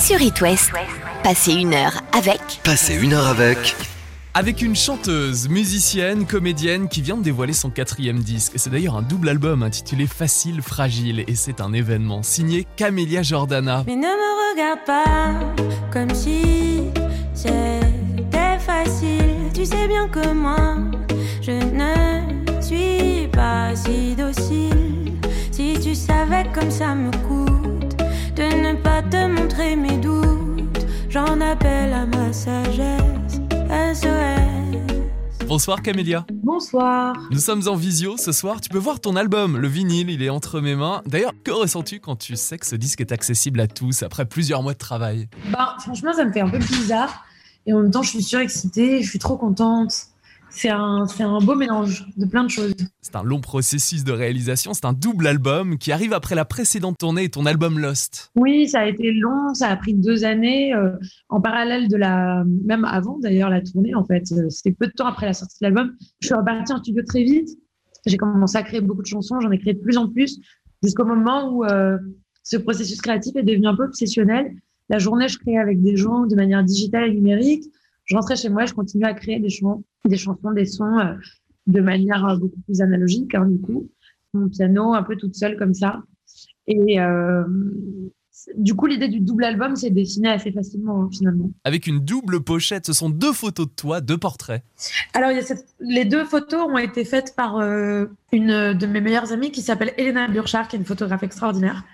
sur It West. Passez une heure avec. Passez une heure avec. Avec une chanteuse, musicienne, comédienne qui vient de dévoiler son quatrième disque. C'est d'ailleurs un double album intitulé Facile, Fragile et c'est un événement signé Camélia Jordana. Mais ne me regarde pas comme si c'était facile. Tu sais bien que moi, je ne suis pas si docile. Si tu savais comme ça me coûte de ne pas te montrer mes doutes, j'en appelle à ma sagesse. SOS. Bonsoir Camélia. Bonsoir. Nous sommes en visio ce soir. Tu peux voir ton album, le vinyle, il est entre mes mains. D'ailleurs, que ressens-tu quand tu sais que ce disque est accessible à tous après plusieurs mois de travail? Bah, franchement, ça me fait un peu bizarre. Et en même temps, je suis surexcitée, je suis trop contente. C'est un, beau mélange de plein de choses. C'est un long processus de réalisation, c'est un double album qui arrive après la précédente tournée et ton album Lost. Oui, ça a été long, ça a pris deux années, euh, en parallèle de la, même avant d'ailleurs la tournée en fait. Euh, C'était peu de temps après la sortie de l'album. Je suis repartie en studio très vite. J'ai commencé à créer beaucoup de chansons, j'en ai créé de plus en plus, jusqu'au moment où euh, ce processus créatif est devenu un peu obsessionnel. La journée, je créais avec des gens de manière digitale et numérique. Je rentrais chez moi, je continuais à créer des, chans- des chansons, des sons euh, de manière euh, beaucoup plus analogique, hein, du coup. Mon piano, un peu toute seule comme ça. Et euh, du coup, l'idée du double album s'est dessinée assez facilement, hein, finalement. Avec une double pochette, ce sont deux photos de toi, deux portraits. Alors, il y a cette- les deux photos ont été faites par euh, une de mes meilleures amies qui s'appelle Elena Burchard, qui est une photographe extraordinaire.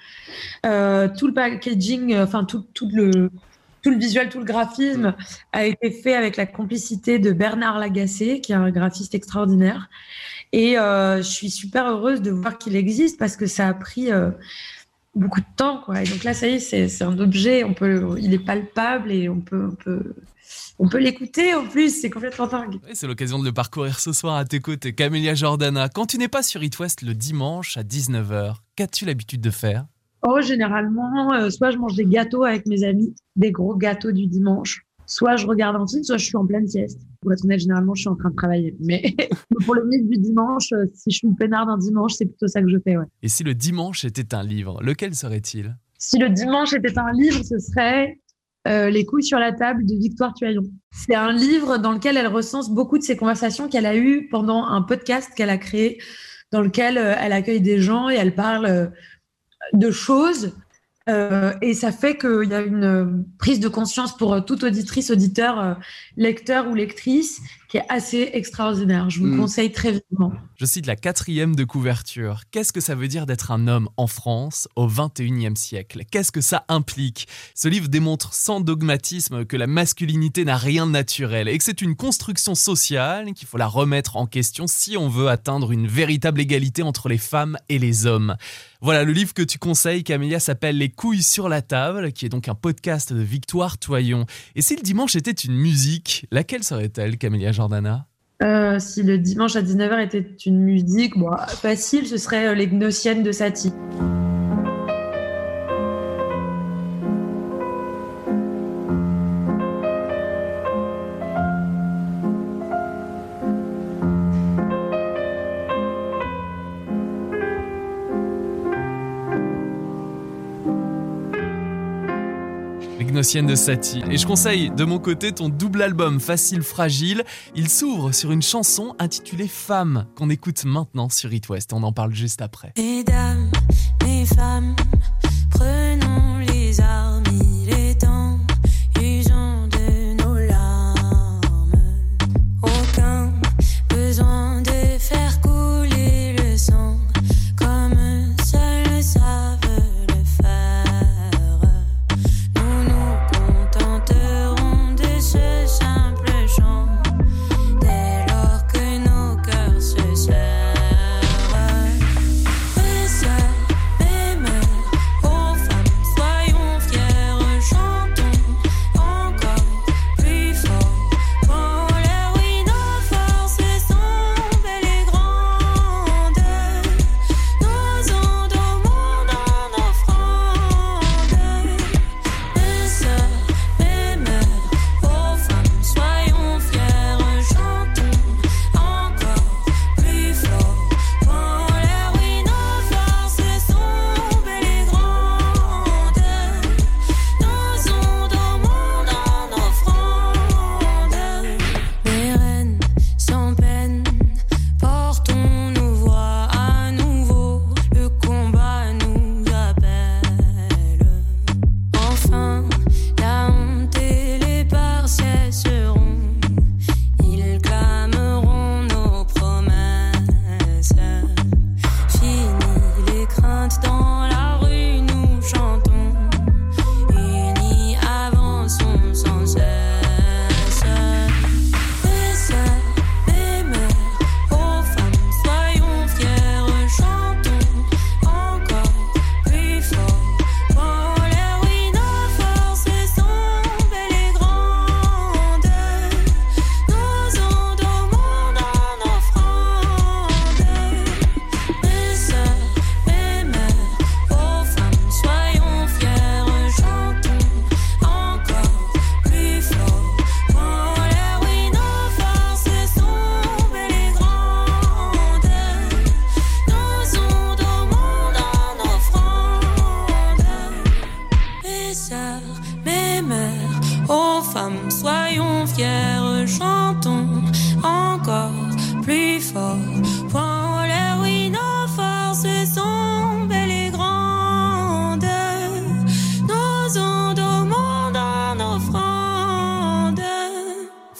Euh, tout le packaging, enfin tout, tout le tout le visuel, tout le graphisme a été fait avec la complicité de Bernard Lagacé, qui est un graphiste extraordinaire. Et euh, je suis super heureuse de voir qu'il existe parce que ça a pris euh, beaucoup de temps, quoi. Et donc là, ça y est, c'est un objet, on peut, il est palpable et on peut, on peut, on peut l'écouter en plus. C'est complètement dingue. C'est l'occasion de le parcourir ce soir à tes côtés. Camélia Jordana, quand tu n'es pas sur It West le dimanche à 19h, qu'as-tu l'habitude de faire? Oh, généralement, euh, soit je mange des gâteaux avec mes amis, des gros gâteaux du dimanche, soit je regarde un film, soit je suis en pleine sieste. Pour être honnête, généralement, je suis en train de travailler. Mais pour le mythe du dimanche, euh, si je suis peinard d'un dimanche, c'est plutôt ça que je fais, ouais. Et si le dimanche était un livre, lequel serait-il? Si le dimanche était un livre, ce serait euh, Les couilles sur la table de Victoire Tuaillon. C'est un livre dans lequel elle recense beaucoup de ses conversations qu'elle a eues pendant un podcast qu'elle a créé, dans lequel elle accueille des gens et elle parle de choses. Euh, et ça fait qu'il y a une prise de conscience pour toute auditrice, auditeur, euh, lecteur ou lectrice qui est assez extraordinaire. Je vous Mm. conseille très vivement. Je cite la quatrième de couverture. Qu'est-ce que ça veut dire d'être un homme en France au 21e siècle? Qu'est-ce que ça implique? Ce livre démontre sans dogmatisme que la masculinité n'a rien de naturel et que c'est une construction sociale qu'il faut la remettre en question si on veut atteindre une véritable égalité entre les femmes et les hommes. Voilà, le livre que tu conseilles, Camélia, s'appelle Les couilles sur la table, qui est donc un podcast de Victoire Toyon. Et si le dimanche était une musique, laquelle serait-elle, Camélia? Jordana Euh, si le dimanche à 19h était une musique, bon, facile, ce serait euh, Les Gnossiennes de Satie. De Satie. Et je conseille de mon côté ton double album Facile Fragile. Il s'ouvre sur une chanson intitulée Femme qu'on écoute maintenant sur It West. On en parle juste après.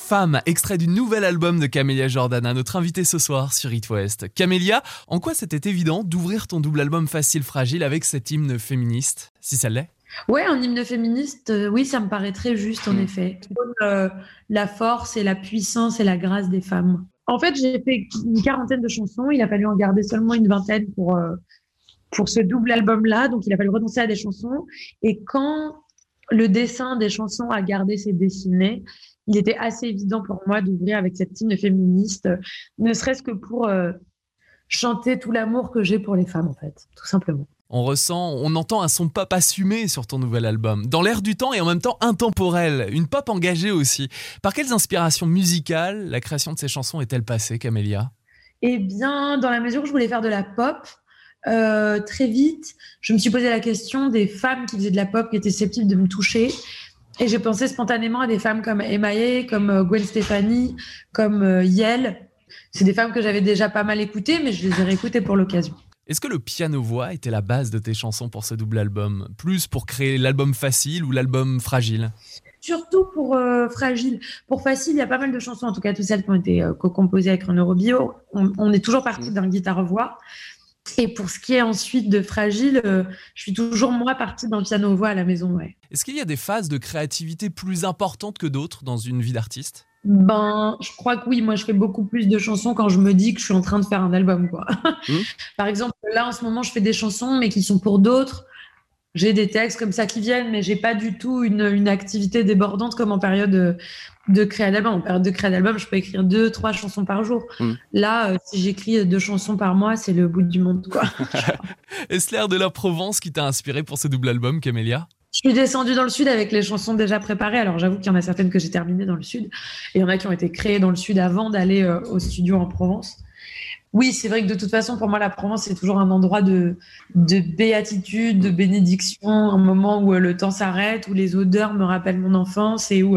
Femme, extrait du nouvel album de Camélia Jordana, notre invitée ce soir sur It West. Camélia, en quoi c'était évident d'ouvrir ton double album Facile Fragile avec cet hymne féministe, si ça l'est? Ouais, un hymne féministe, euh, oui, ça me paraît très juste en mm. effet. Euh, la force et la puissance et la grâce des femmes. En fait, j'ai fait une quarantaine de chansons. Il a fallu en garder seulement une vingtaine pour, euh, pour ce double album-là. Donc, il a fallu renoncer à des chansons. Et quand le dessin des chansons a gardé ses dessinés, il était assez évident pour moi d'ouvrir avec cette hymne féministe, ne serait-ce que pour euh, chanter tout l'amour que j'ai pour les femmes, en fait, tout simplement. On ressent, on entend un son pop assumé sur ton nouvel album, dans l'air du temps et en même temps intemporel, une pop engagée aussi. Par quelles inspirations musicales la création de ces chansons est-elle passée, Camélia? Eh bien, dans la mesure où je voulais faire de la pop, euh, très vite, je me suis posé la question des femmes qui faisaient de la pop, qui étaient susceptibles de me toucher. Et j'ai pensé spontanément à des femmes comme Emaye, comme euh, Gwen Stefani, comme euh, Yel. C'est des femmes que j'avais déjà pas mal écoutées, mais je les ai réécoutées pour l'occasion. Est-ce que le piano-voix était la base de tes chansons pour ce double album? Plus pour créer l'album facile ou l'album fragile? Surtout pour euh, Fragile. Pour Facile, il y a pas mal de chansons, en tout cas toutes celles qui ont été co-composées avec un Eurobio. On, on est toujours parti mm. d'un guitare-voix. Et pour ce qui est ensuite de fragile, euh, je suis toujours moi partie le piano-voix à la maison. Ouais. Est-ce qu'il y a des phases de créativité plus importantes que d'autres dans une vie d'artiste? Ben, je crois que oui. Moi, je fais beaucoup plus de chansons quand je me dis que je suis en train de faire un album, quoi. Mmh. Par exemple, là, en ce moment, je fais des chansons, mais qui sont pour d'autres. J'ai des textes comme ça qui viennent, mais j'ai pas du tout une, une, activité débordante comme en période de créer d'album. En période de créer d'album, je peux écrire deux, trois chansons par jour. Hmm. Là, euh, si j'écris deux chansons par mois, c'est le bout du monde, quoi. Est-ce l'air de la Provence qui t'a inspiré pour ce double album, Camélia? Je suis descendue dans le sud avec les chansons déjà préparées. Alors j'avoue qu'il y en a certaines que j'ai terminées dans le sud et il y en a qui ont été créées dans le sud avant d'aller euh, au studio en Provence. Oui, c'est vrai que de toute façon, pour moi, la Provence, c'est toujours un endroit de, de béatitude, de bénédiction, un moment où euh, le temps s'arrête, où les odeurs me rappellent mon enfance et où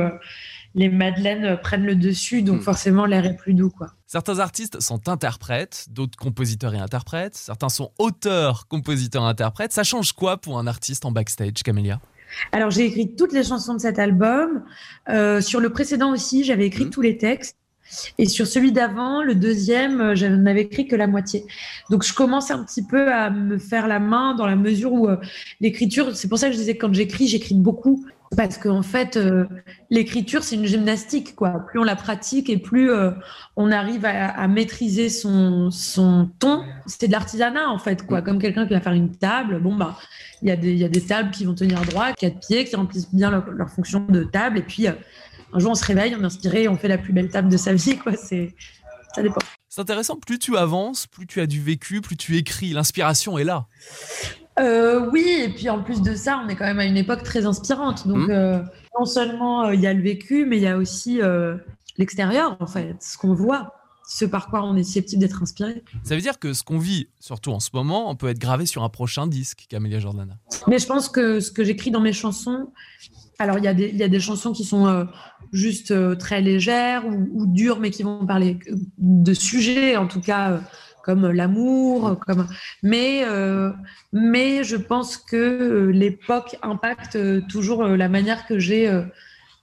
les madeleines prennent le dessus, donc hmm. forcément l'air est plus doux. Quoi. Certains artistes sont interprètes, d'autres compositeurs et interprètes, certains sont auteurs, compositeurs interprètes. Ça change quoi pour un artiste en backstage, Camélia? Alors j'ai écrit toutes les chansons de cet album. Euh, sur le précédent aussi, j'avais écrit hmm. tous les textes. Et sur celui d'avant, le deuxième, euh, je n'avais écrit que la moitié. Donc je commence un petit peu à me faire la main dans la mesure où euh, l'écriture, c'est pour ça que je disais que quand j'écris, j'écris beaucoup. Parce qu'en fait, euh, l'écriture, c'est une gymnastique. Quoi. Plus on la pratique et plus on arrive à, maîtriser son, son ton. C'est de l'artisanat, en fait. Quoi. Comme quelqu'un qui va faire une table, bon, bah, il y, a des, y a des tables qui vont tenir droit, quatre pieds, qui remplissent bien leur, leur fonction de table. Et puis, un jour on se réveille, on est inspiré, on fait la plus belle table de sa vie, quoi. C'est, ça dépend. C'est intéressant, plus tu avances, plus tu as du vécu, plus tu écris, l'inspiration est là. Euh, oui, et puis en plus de ça, on est quand même à une époque très inspirante. Donc, mmh. euh, non seulement euh, il y a le vécu, mais il y a aussi l'extérieur, en fait, ce qu'on voit, ce par quoi on est susceptible d'être inspiré. Ça veut dire que ce qu'on vit, surtout en ce moment, on peut être gravé sur un prochain disque, Camélia Jordana. Mais je pense que ce que j'écris dans mes chansons, alors, il y, a des, il y a des chansons qui sont euh, juste euh, très légères ou, dures, mais qui vont parler de sujets, en tout cas, euh, comme l'amour. Comme... Mais, mais je pense que l'époque impacte toujours la manière que j'ai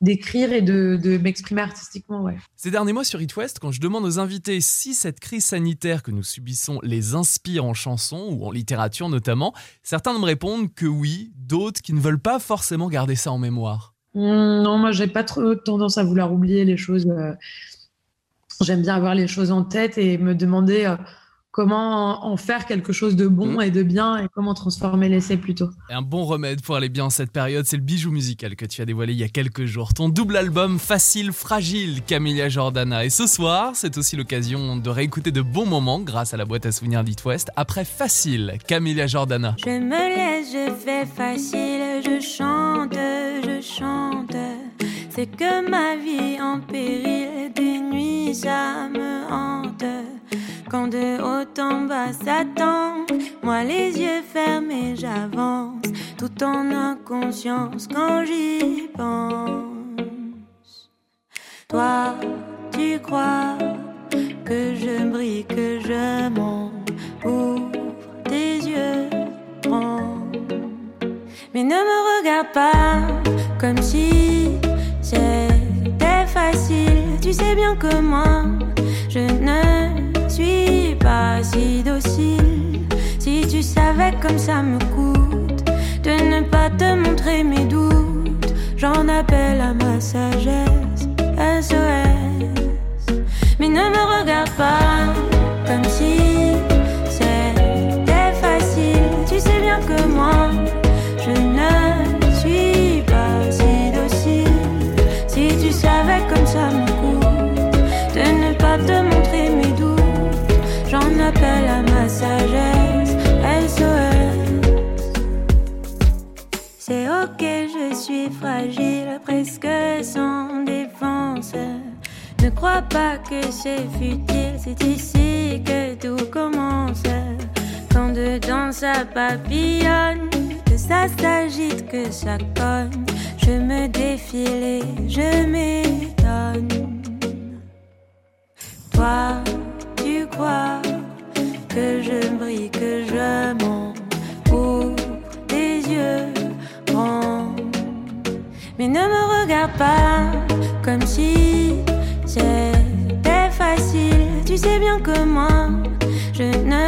d'écrire et de, m'exprimer artistiquement. Ouais. Ces derniers mois sur It West, quand je demande aux invités si cette crise sanitaire que nous subissons les inspire en chanson ou en littérature notamment, certains me répondent que oui, d'autres qui ne veulent pas forcément garder ça en mémoire. Mmh, non, moi j'ai pas trop tendance à vouloir oublier les choses. Euh, j'aime bien avoir les choses en tête et me demander euh, comment en faire quelque chose de bon mmh. et de bien et comment transformer l'essai plutôt. un bon remède pour aller bien en cette période, c'est le bijou musical que tu as dévoilé il y a quelques jours. Ton double album Facile Fragile, Camilla Jordana. Et ce soir, c'est aussi l'occasion de réécouter de bons moments grâce à la boîte à souvenirs d'It West. Après Facile, Camilla Jordana. Je me laisse, je fais facile, je chante, je chante. C'est que ma vie en péril, des nuits ça me hante. Quand de haut en bas s'attend, moi les yeux fermés j'avance, tout en inconscience quand j'y pense. Toi, tu crois que je brille, que je monte, ouvre tes yeux, prends. Mais ne me regarde pas comme si c'était facile Tu sais bien que moi, si tu savais comme ça me coûte de ne pas te montrer mes doutes, j'en appelle à ma sagesse. SOS. Mais ne me regarde pas comme si sagesse. SOS. C'est ok, je suis fragile, presque sans défense. Ne crois pas que c'est futile, c'est ici que tout commence. Quand dedans ça papillonne, que ça s'agite, que ça cogne, je me défile et je m'étonne. Toi, tu crois que je brille, que je mens pour tes yeux grands. Mais ne me regarde pas comme si c'était facile. Tu sais bien que moi, je ne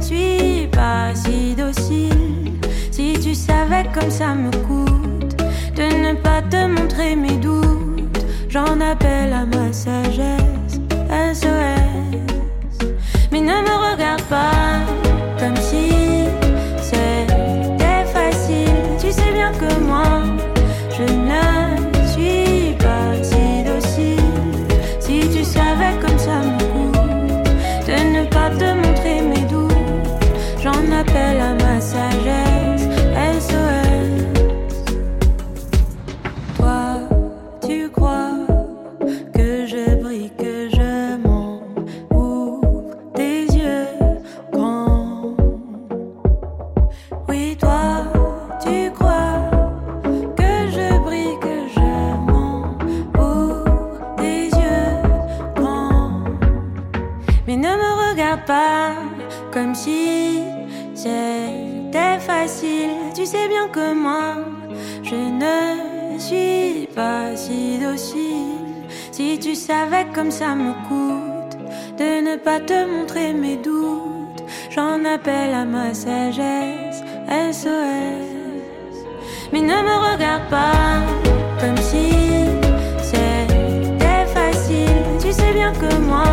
suis pas si docile. Si tu savais comme ça me coûte de ne pas te montrer mes doutes, j'en appelle à ma sagesse. Ma sagesse. SOS. Mais ne me regarde pas comme si c'était facile. Tu sais bien que moi,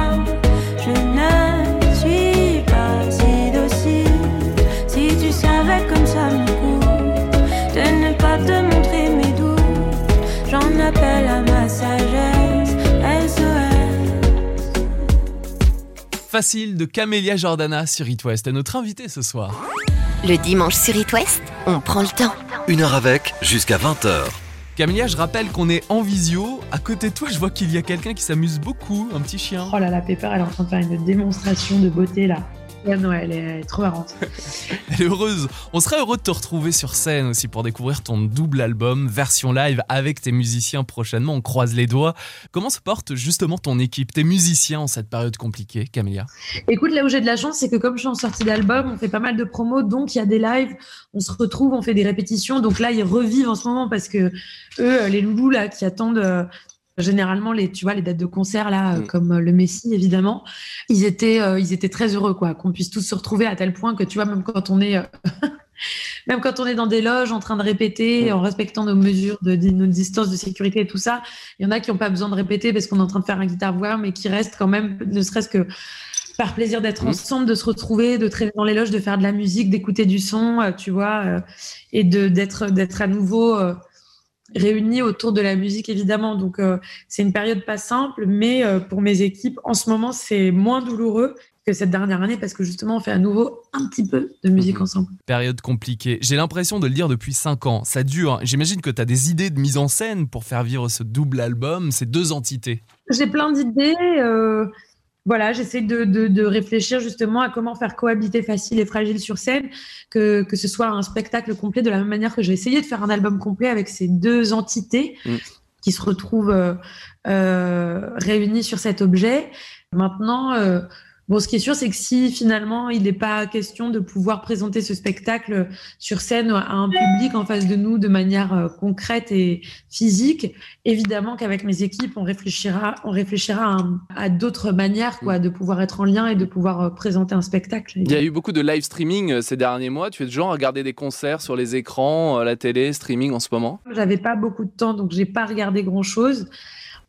Facile de Camélia Jordana sur It West, est notre invité ce soir. Le dimanche sur It West, on prend le temps. Une heure avec, jusqu'à 20h. Camélia, je rappelle qu'on est en visio. À côté de toi, je vois qu'il y a quelqu'un qui s'amuse beaucoup, un petit chien. Oh là là, Pepper, elle est en train de faire une démonstration de beauté là. Ouais, elle est trop marrante. Elle est heureuse. On serait heureux de te retrouver sur scène aussi pour découvrir ton double album, version live avec tes musiciens prochainement. On croise les doigts. Comment se porte justement ton équipe, tes musiciens en cette période compliquée, Camélia? Écoute, là où j'ai de la chance, c'est que comme je suis en sortie d'album, on fait pas mal de promos, donc il y a des lives, on se retrouve, on fait des répétitions. Donc là, ils revivent en ce moment parce que eux, les loulous là, qui attendent euh, généralement les, tu vois, les dates de concert là, euh, Mm. comme euh, le Messi évidemment, ils étaient, euh, ils étaient très heureux quoi, qu'on puisse tous se retrouver à tel point que tu vois, même quand on est, euh, même quand on est dans des loges en train de répéter, Mm. en respectant nos mesures de, de nos distances de sécurité et tout ça, il y en a qui n'ont pas besoin de répéter parce qu'on est en train de faire un guitare voix, mais qui restent quand même, ne serait-ce que par plaisir d'être Mhm. ensemble, de se retrouver, de traîner dans les loges, de faire de la musique, d'écouter du son, euh, tu vois, et de d'être d'être à nouveau réunis autour de la musique évidemment. Donc euh, c'est une période pas simple, mais euh, pour mes équipes en ce moment c'est moins douloureux que cette dernière année parce que justement on fait à nouveau un petit peu de musique Mhm. ensemble. Période compliquée. J'ai l'impression de le dire depuis 5 ans. Ça dure. J'imagine que tu as des idées de mise en scène pour faire vivre ce double album, ces deux entités. J'ai plein d'idées. euh, voilà, j'essaie de, de, de réfléchir justement à comment faire cohabiter facile et fragile sur scène, que, que ce soit un spectacle complet de la même manière que j'ai essayé de faire un album complet avec ces deux entités Mm. qui se retrouvent euh, euh, réunies sur cet objet. Maintenant, euh, Bon, ce qui est sûr, c'est que si finalement il n'est pas question de pouvoir présenter ce spectacle sur scène à un public en face de nous de manière euh, concrète et physique, évidemment qu'avec mes équipes, on réfléchira, on réfléchira à, d'autres manières, quoi, de pouvoir être en lien et de pouvoir euh, présenter un spectacle. Il y a eu beaucoup de live streaming euh, ces derniers mois. Tu es de genre à regarder des concerts sur les écrans, la télé, streaming en ce moment? J'avais pas beaucoup de temps, donc j'ai pas regardé grand chose.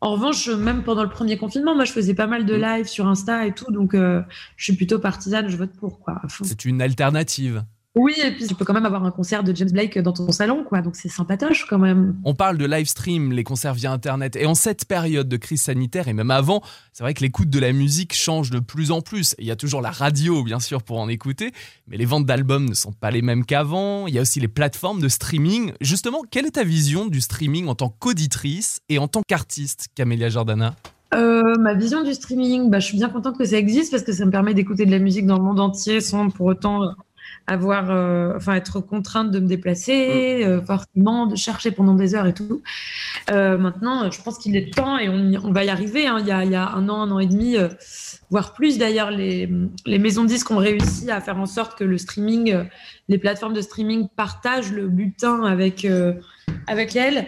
En revanche, même pendant le premier confinement, moi, je faisais pas mal de mm. live sur Insta et tout, donc euh, je suis plutôt partisane, je vote pour, quoi. C'est une alternative. Oui, et puis tu peux quand même avoir un concert de James Blake dans ton salon, quoi. Donc c'est sympatoche quand même. On parle de live stream, les concerts via Internet. Et en cette période de crise sanitaire, et même avant, c'est vrai que l'écoute de la musique change de plus en plus. Il y a toujours la radio, bien sûr, pour en écouter. Mais les ventes d'albums ne sont pas les mêmes qu'avant. Il y a aussi les plateformes de streaming. Justement, quelle est ta vision du streaming en tant qu'auditrice et en tant qu'artiste, Camélia Jordana? Euh, ma vision du streaming, bah, je suis bien contente que ça existe parce que ça me permet d'écouter de la musique dans le monde entier sans pour autant avoir, euh, enfin, être contrainte de me déplacer, mm. euh, forcément, de chercher pendant des heures et tout. Euh, maintenant, je pense qu'il est temps et on, va y arriver. Hein. Il, y a, il, y a, un an, un an et demi, voire plus d'ailleurs, les, les, maisons de disques ont réussi à faire en sorte que le streaming, les plateformes de streaming partagent le butin avec, avec elles.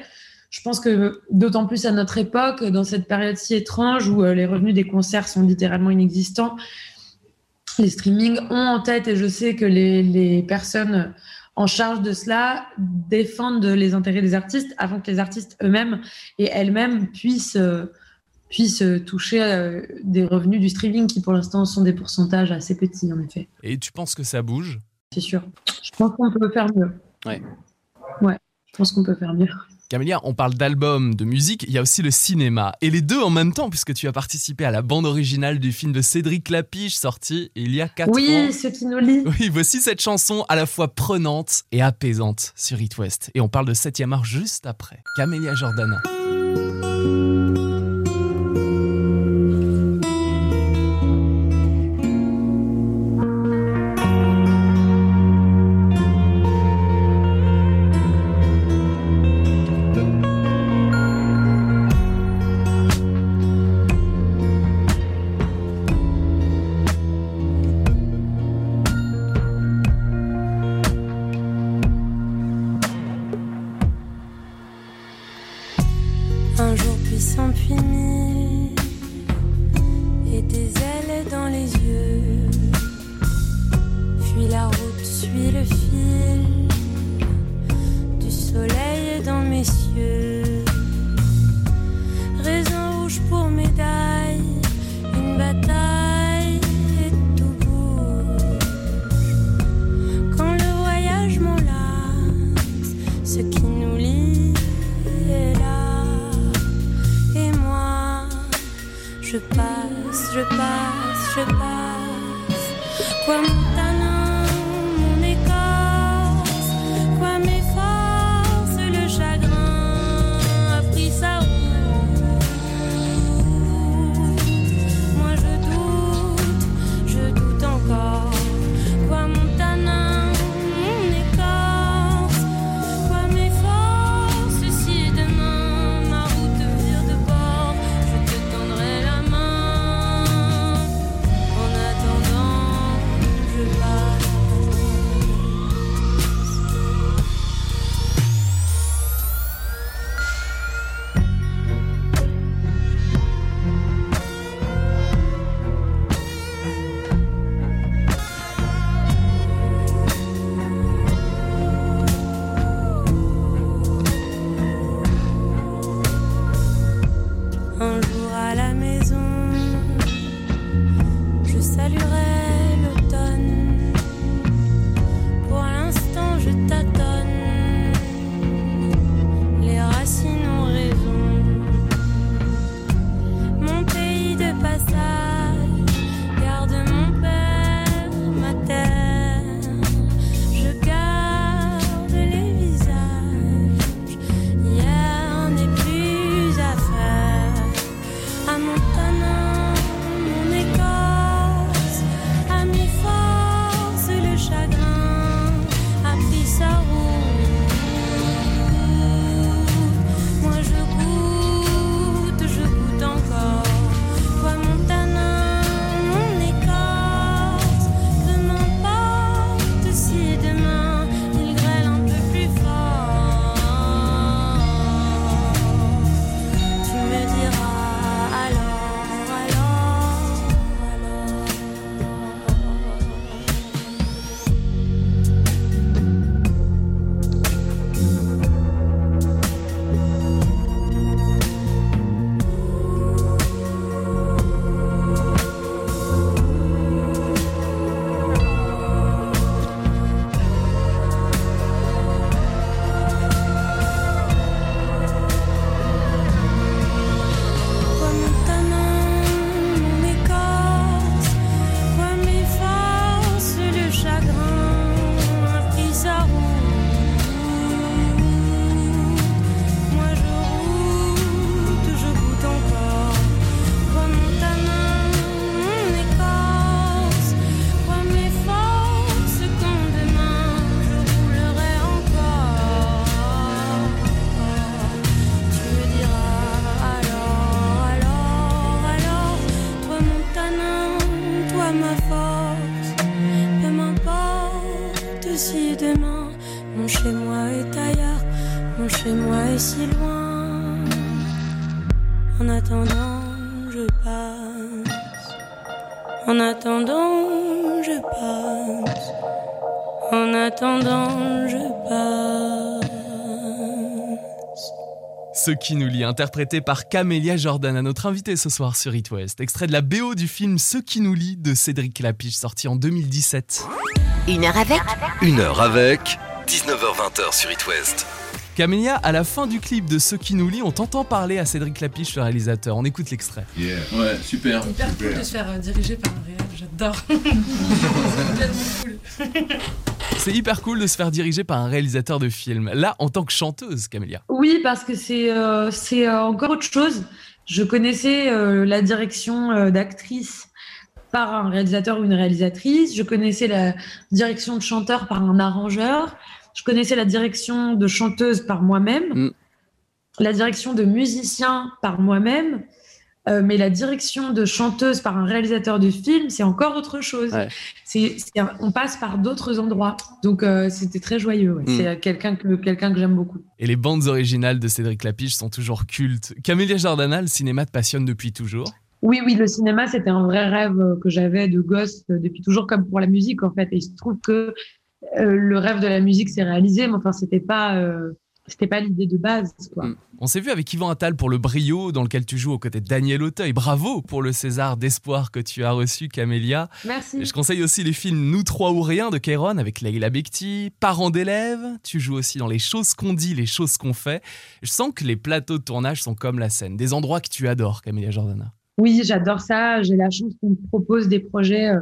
Je pense que d'autant plus à notre époque, dans cette période si étrange où les revenus des concerts sont littéralement inexistants, les streamings ont en tête, et je sais que les, personnes en charge de cela défendent les intérêts des artistes avant que les artistes eux-mêmes et elles-mêmes puissent, puissent toucher euh, des revenus du streaming qui pour l'instant sont des pourcentages assez petits en effet. Et tu penses que ça bouge? C'est sûr. Je pense qu'on peut faire mieux. Ouais. Ouais, je pense qu'on peut faire mieux. Camélia, on parle d'albums, de musique, il y a aussi le cinéma. Et les deux en même temps, puisque tu as participé à la bande originale du film de Cédric Lapiche, sorti il y a 4 oui, ans. Oui, ce qui nous lit. Oui, voici cette chanson à la fois prenante et apaisante sur It West. Et on parle de 7 art juste après. Camélia Jordana. Je Ce qui nous lie, interprété par Camélia Jordan, à notre invité ce soir sur It West. Extrait de la BO du film Ce qui nous lie de Cédric Lapiche, sorti en 2017. Une heure avec Une heure avec 19h20 sur It West. Camélia, à la fin du clip de Ce qui nous lie, on t'entend parler à Cédric Lapiche, le réalisateur. On écoute l'extrait. Ouais, super. hyper cool de se faire euh, diriger par un réel, j'adore. C'est tellement cool. C'est hyper cool de se faire diriger par un réalisateur de film. Là, en tant que chanteuse, Camélia. Oui, parce que c'est euh, c'est euh, encore autre chose. Je connaissais euh, la direction euh, d'actrice par un réalisateur ou une réalisatrice. Je connaissais la direction de chanteur par un arrangeur. Je connaissais la direction de chanteuse par moi-même. Mm. La direction de musicien par moi-même. Euh, mais la direction de chanteuse par un réalisateur de film, c'est encore autre chose. Ouais. C'est, c'est un- on passe par d'autres endroits. Donc, euh, c'était très joyeux. ouais. Mm. C'est euh, quelqu'un que, quelqu'un que j'aime beaucoup. Et les bandes originales de Cédric Lapiche sont toujours cultes. Camélia Jordana, le cinéma te passionne depuis toujours? Oui, oui, le cinéma, c'était un vrai rêve que j'avais de gosse depuis toujours, comme pour la musique, en fait. Et il se trouve que euh, le rêve de la musique s'est réalisé, mais enfin, c'était pas, euh, c'était pas l'idée de base, quoi. Mm. On s'est vu avec Yvan Attal pour le Brio, dans lequel tu joues aux côtés de Daniel Auteuil. Bravo pour le César d'espoir que tu as reçu, Camélia. Merci. Et je conseille aussi les films Nous trois ou rien de Kéron avec Leila Bekti, Parents d'élèves. Tu joues aussi dans Les choses qu'on dit, les choses qu'on fait. Je sens que les plateaux de tournage sont comme la scène, des endroits que tu adores, Camélia Jordana. Oui, j'adore ça. J'ai la chance qu'on me propose des projets euh,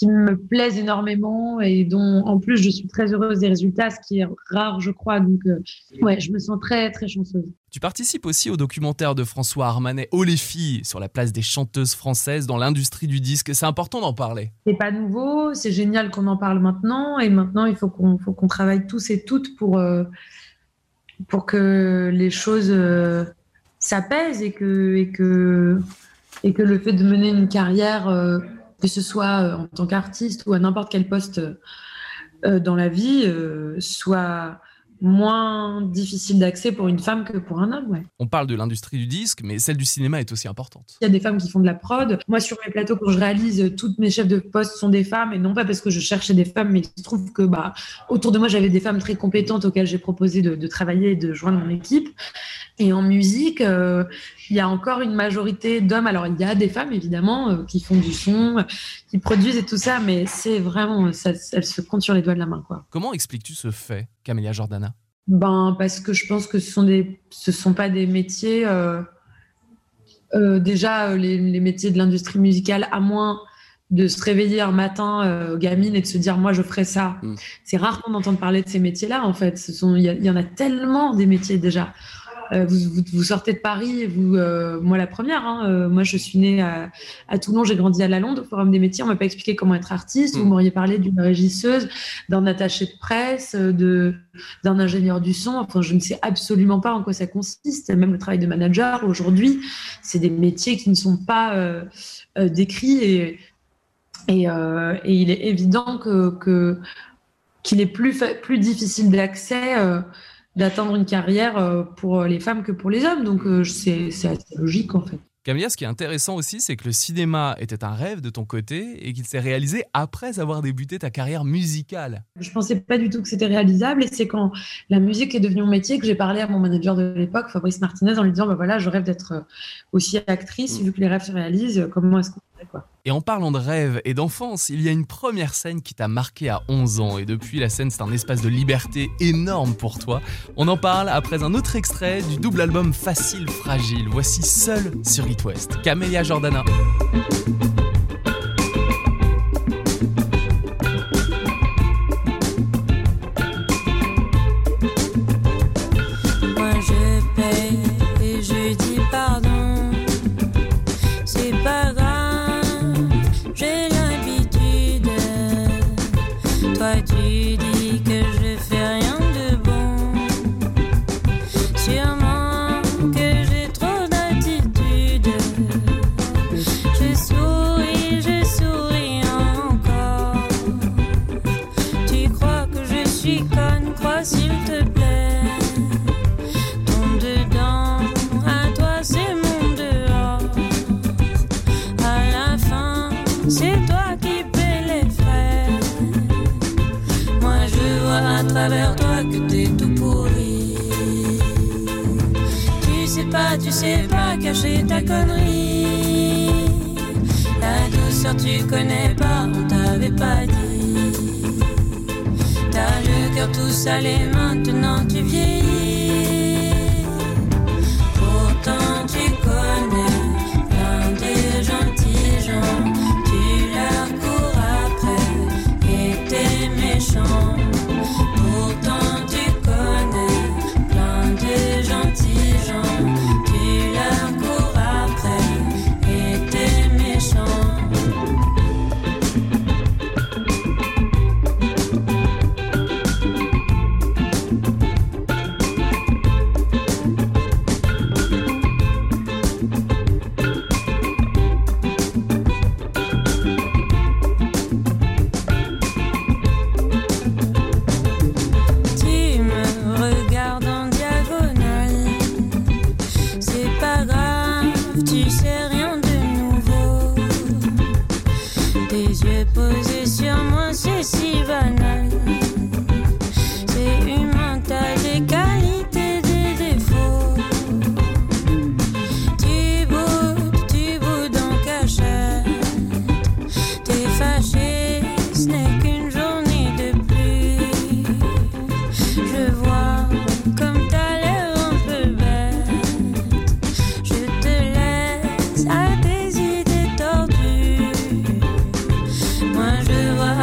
qui me plaisent énormément et dont, en plus, je suis très heureuse des résultats, ce qui est rare, je crois. Donc, euh, ouais, je me sens très, très chanceuse. Tu participes aussi au documentaire de François Armanet, Oh les filles, sur la place des chanteuses françaises dans l'industrie du disque. C'est important d'en parler. C'est pas nouveau, c'est génial qu'on en parle maintenant et maintenant il faut qu'on qu'on travaille tous et toutes pour euh, pour que les choses euh, s'apaisent et que et que et que le fait de mener une carrière euh, que ce soit euh, en tant qu'artiste ou à n'importe quel poste euh, dans la vie euh, soit moins difficile d'accès pour une femme que pour un homme, ouais. On parle de l'industrie du disque, mais celle du cinéma est aussi importante. Il y a des femmes qui font de la prod. Moi, sur mes plateaux, quand je réalise, toutes mes chefs de poste sont des femmes, et non pas parce que je cherchais des femmes, mais il se trouve que bah, autour de moi, j'avais des femmes très compétentes auxquelles j'ai proposé de, de travailler et de joindre mon équipe. Et en musique, euh, il y a encore une majorité d'hommes. Alors, il y a des femmes, évidemment, euh, qui font du son, qui produisent et tout ça, mais c'est vraiment, ça, elles se comptent sur les doigts de la main, quoi. Comment expliques-tu ce fait, Camélia Jordana? Ben, parce que je pense que ce sont des, ce sont pas des métiers. euh, euh, déjà, les, les métiers de l'industrie musicale, à moins de se réveiller un matin euh, gamine et de se dire moi je ferai ça. Mm. C'est rare qu'on entende parler de ces métiers-là en fait. Sont, il y, y en a tellement des métiers déjà. Euh, vous, vous, vous sortez de Paris, vous, euh, moi la première. hein, euh, moi je suis née à, à Toulon, j'ai grandi à la Londe au Forum des métiers. On m'a pas expliqué comment être artiste. Vous Mm. m'auriez parlé d'une régisseuse, d'un attaché de presse, de d'un ingénieur du son. Enfin, je ne sais absolument pas en quoi ça consiste. Même le travail de manager aujourd'hui, c'est des métiers qui ne sont pas euh, décrits et et, et il est évident que qu'il est plus plus difficile d'accès. Euh, d'atteindre une carrière euh, pour les femmes que pour les hommes. Donc euh, c'est assez logique en fait. Camélia, ce qui est intéressant aussi, c'est que le cinéma était un rêve de ton côté et qu'il s'est réalisé après avoir débuté ta carrière musicale. Je pensais pas du tout que c'était réalisable et c'est quand la musique est devenue mon métier que j'ai parlé à mon manager de l'époque, Fabrice Martinez, en lui disant bah voilà, je rêve d'être euh, aussi actrice, vu que les rêves se réalisent, euh, comment est-ce qu'on Et en parlant de rêve et d'enfance, il y a une première scène qui t'a marqué à 11 ans et depuis la scène c'est un espace de liberté énorme pour toi. On en parle après un autre extrait du double album Facile Fragile. Voici Seul sur It West. Camélia Jordana.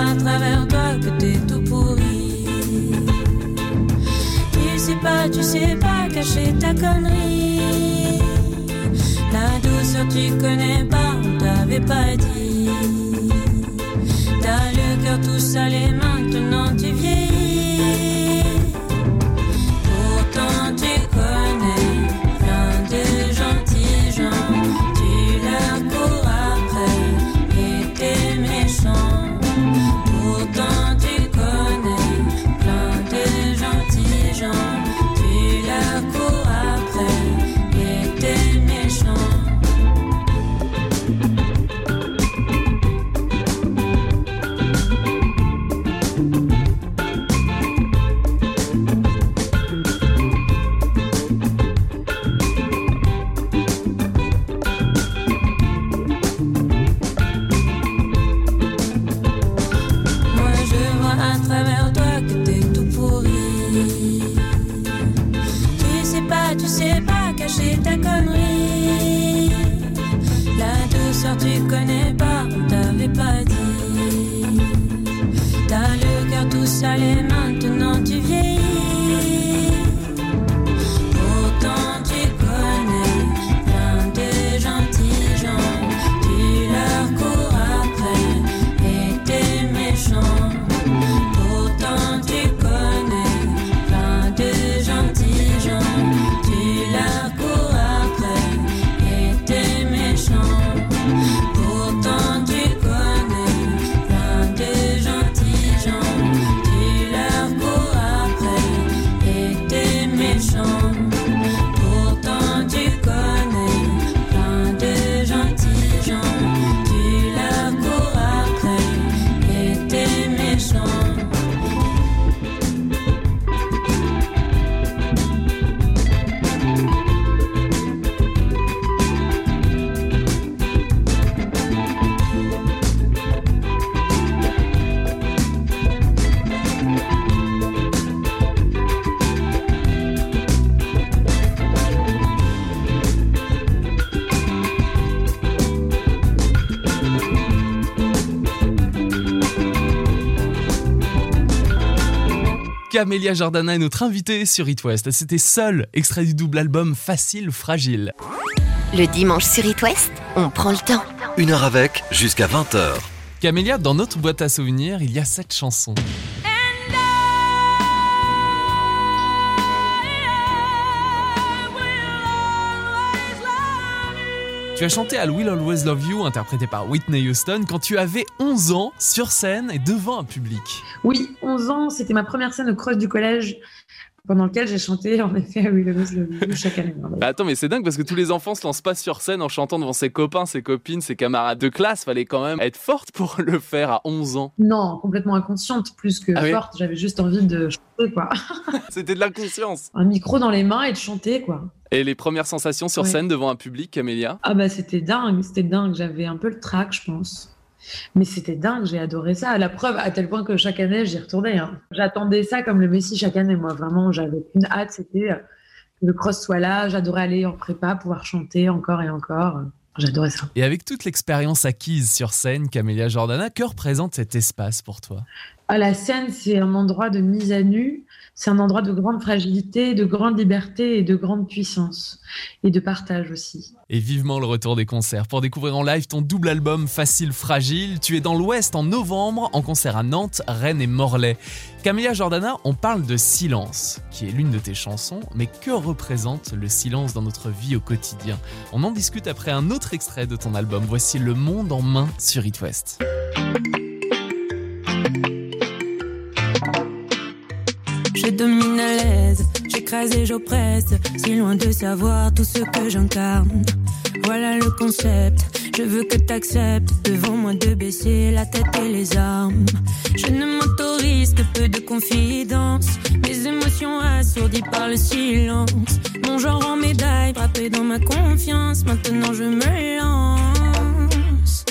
À travers toi que t'es tout pourri. Tu sais pas, tu sais pas cacher ta connerie. La douceur tu connais pas, on t'avait pas dit. T'as le cœur tout salé, maintenant tu vieillis. Salé, maintenant tu vieillis. Camélia Jordana est notre invitée sur It West. C'était Seul, extrait du double album Facile Fragile. Le dimanche sur It West, on prend le temps. Une heure avec, jusqu'à 20h. Camélia, dans notre boîte à souvenirs, il y a cette chanson. Tu as chanté I Will Always Love You, interprété par Whitney Houston, quand tu avais 11 ans, sur scène et devant un public. Oui, 11 ans, c'était ma première scène au cross du collège pendant lequel j'ai chanté en effet I Will Always Love You chaque année. Bah attends, mais c'est dingue parce que tous les enfants se lancent pas sur scène en chantant devant ses copains, ses copines, ses camarades de classe. Fallait quand même être forte pour le faire à 11 ans. Non, complètement inconsciente plus que Ah oui forte. J'avais juste envie de chanter, quoi. C'était de l'inconscience. Un micro dans les mains et de chanter, quoi. Et les premières sensations sur Ouais. scène devant un public, Camélia Ah bah c'était dingue, c'était dingue. J'avais un peu le trac, je pense. Mais c'était dingue, j'ai adoré ça. La preuve, à tel point que chaque année, j'y retournais. hein. J'attendais ça comme le Messi chaque année. Moi, vraiment, j'avais une hâte, c'était euh, que le cross soit là. J'adorais aller en prépa, pouvoir chanter encore et encore. J'adorais ça. Et avec toute l'expérience acquise sur scène, Camélia Jordana, que représente cet espace pour toi? À la scène, c'est un endroit de mise à nu. C'est un endroit de grande fragilité, de grande liberté et de grande puissance. Et de partage aussi. Et vivement le retour des concerts. Pour découvrir en live ton double album Facile Fragile, tu es dans l'Ouest en novembre, en concert à Nantes, Rennes et Morlaix. Camélia Jordana, on parle de silence, qui est l'une de tes chansons, mais que représente le silence dans notre vie au quotidien? On en discute après un autre extrait de ton album. Voici Le Monde en main sur It West. Je domine à l'aise, j'écrase et j'oppresse, si loin de savoir tout ce que j'incarne. Voilà le concept, je veux que t'acceptes devant moi de baisser la tête et les armes. Je ne m'autorise que peu de confidence, mes émotions assourdies par le silence. Mon genre en médaille, frappé dans ma confiance, maintenant je me lance.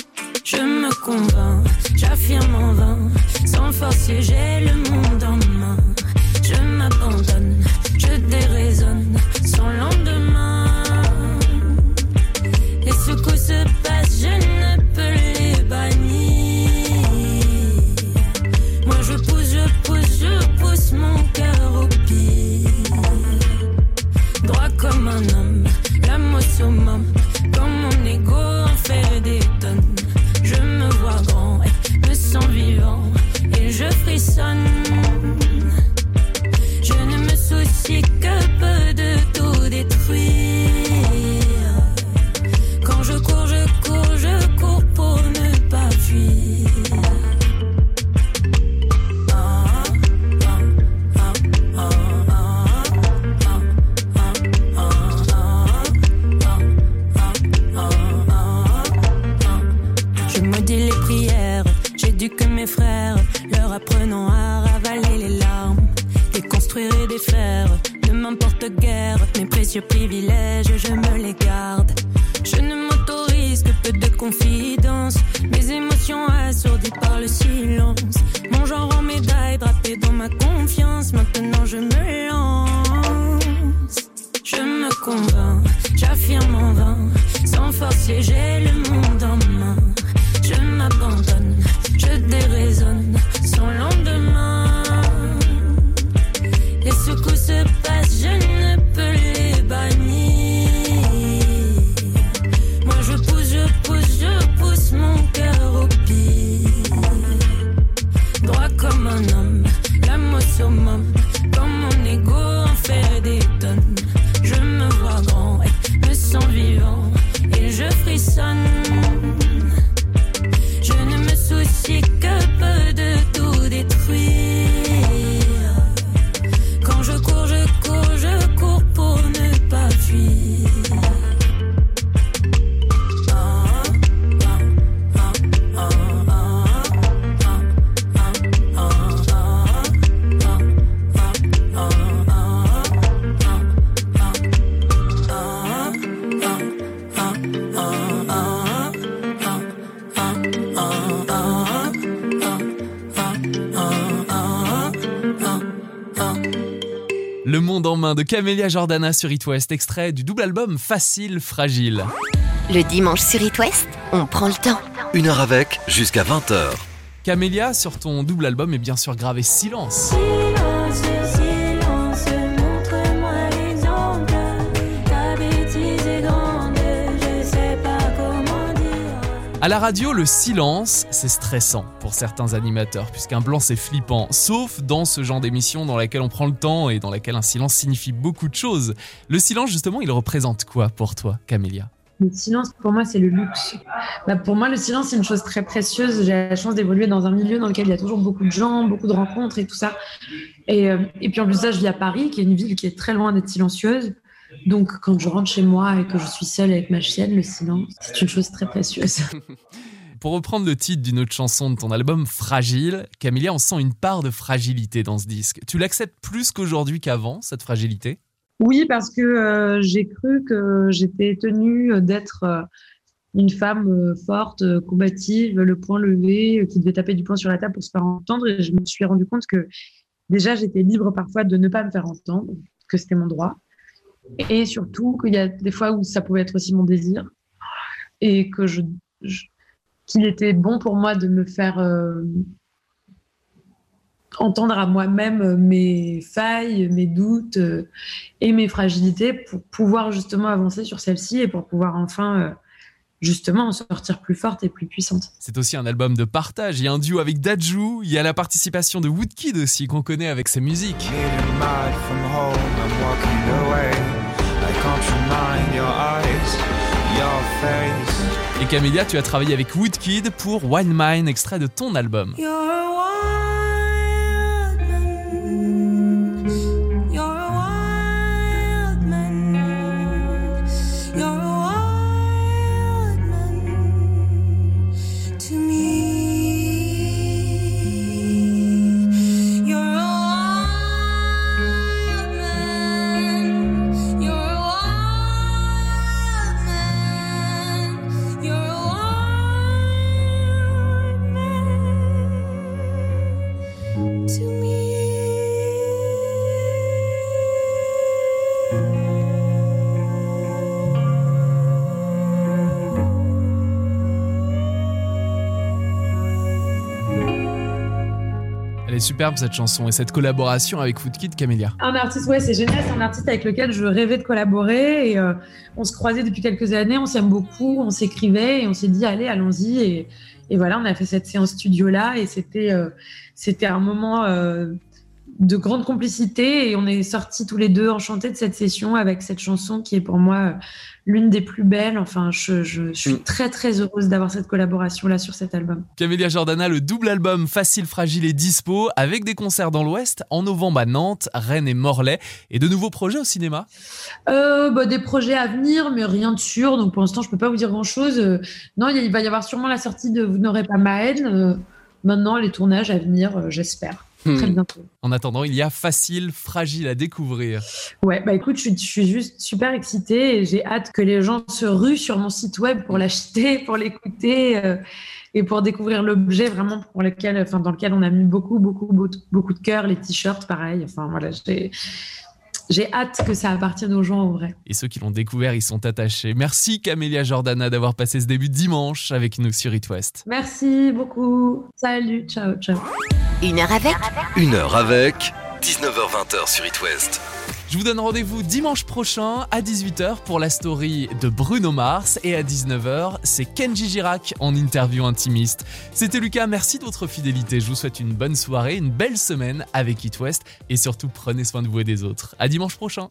Je me convainc, j'affirme en vain, sans forcer j'ai le monde en main. Je déraisonne sans lendemain. Les secousses se passent, je ne peux les bannir. Moi je pousse, je pousse, je pousse mon cœur au pire. Droit comme un homme, au summum, Camélia Jordana sur It West, extrait du double album Facile Fragile. Le dimanche sur It West, on prend le temps. Une heure avec, jusqu'à 20h. Camélia, sur ton double album est bien sûr gravé Silence. Silence, À la radio, le silence, c'est stressant pour certains animateurs, puisqu'un blanc c'est flippant, sauf dans ce genre d'émission dans laquelle on prend le temps et dans laquelle un silence signifie beaucoup de choses. Le silence, justement, il représente quoi pour toi, Camélia? Le silence, pour moi, c'est le luxe. Bah, pour moi, le silence, c'est une chose très précieuse. J'ai la chance d'évoluer dans un milieu dans lequel il y a toujours beaucoup de gens, beaucoup de rencontres et tout ça. Et, euh, et puis en plus ça, je vis à Paris, qui est une ville qui est très loin d'être silencieuse. Donc, quand je rentre chez moi et que je suis seule avec ma chienne, le silence, c'est une chose très précieuse. Pour reprendre le titre d'une autre chanson de ton album Fragile, Camélia, on sent une part de fragilité dans ce disque. Tu l'acceptes plus qu'aujourd'hui qu'avant, cette fragilité? Oui, parce que euh, j'ai cru que j'étais tenue d'être euh, une femme euh, forte, euh, combative, le poing levé, euh, qui devait taper du poing sur la table pour se faire entendre. Et je me suis rendu compte que déjà, j'étais libre parfois de ne pas me faire entendre, que c'était mon droit. Et surtout qu'il y a des fois où ça pouvait être aussi mon désir. Et que je, qu'il était bon pour moi de me faire euh, entendre à moi-même mes failles, mes doutes euh, et mes fragilités pour pouvoir justement avancer sur celle-ci et pour pouvoir enfin euh, justement en sortir plus forte et plus puissante. C'est aussi un album de partage. Il y a un duo avec Dajou. Il y a la participation de Woodkid aussi qu'on connaît avec ses musiques. Et Camélia, tu as travaillé avec Woodkid pour Wild Mind, extrait de ton album. You're superbe cette chanson et cette collaboration avec Woodkid, Camélia. Un artiste, ouais, c'est génial. C'est un artiste avec lequel je rêvais de collaborer. Et euh, on se croisait depuis quelques années, on s'aime beaucoup, on s'écrivait et on s'est dit, allez, allons-y. Et, et voilà, on a fait cette séance studio-là et c'était euh, c'était un moment euh, de grande complicité. Et on est sortis tous les deux enchantés de cette session avec cette chanson qui est pour moi euh, l'une des plus belles. Enfin, je, je, je suis Mm. très, très heureuse d'avoir cette collaboration-là sur cet album. Camélia Jordana, le double album Facile, Fragile et Dispo, avec des concerts dans l'Ouest, en novembre à Nantes, Rennes et Morlaix, et de nouveaux projets au cinéma? Euh, bah, des projets à venir, mais rien de sûr. Donc pour l'instant, je peux pas vous dire grand-chose. Euh, non, il va y avoir sûrement la sortie de Vous n'aurez pas ma haine. Euh, maintenant, les tournages à venir, j'espère. Très Hmm. bientôt. En attendant, il y a Facile, Fragile à découvrir. Ouais, bah écoute, je suis, je suis juste super excitée et j'ai hâte que les gens se ruent sur mon site web pour l'acheter, pour l'écouter euh, et pour découvrir l'objet vraiment pour lequel, enfin, dans lequel on a mis beaucoup, beaucoup, beaucoup, beaucoup de cœur, les t-shirts, pareil. Enfin voilà, j'ai j'ai hâte que ça appartienne aux gens en vrai. Et ceux qui l'ont découvert, ils sont attachés. Merci Camélia Jordana d'avoir passé ce début de dimanche avec nous sur It West. Merci beaucoup. Salut, ciao, ciao. Une heure avec Une heure avec 19h20 sur It West. Je vous donne rendez-vous dimanche prochain à 18h pour la story de Bruno Mars et à 19h, c'est Kenji Girac en interview intimiste. C'était Lucas, merci de votre fidélité. Je vous souhaite une bonne soirée, une belle semaine avec It West et surtout prenez soin de vous et des autres. À dimanche prochain.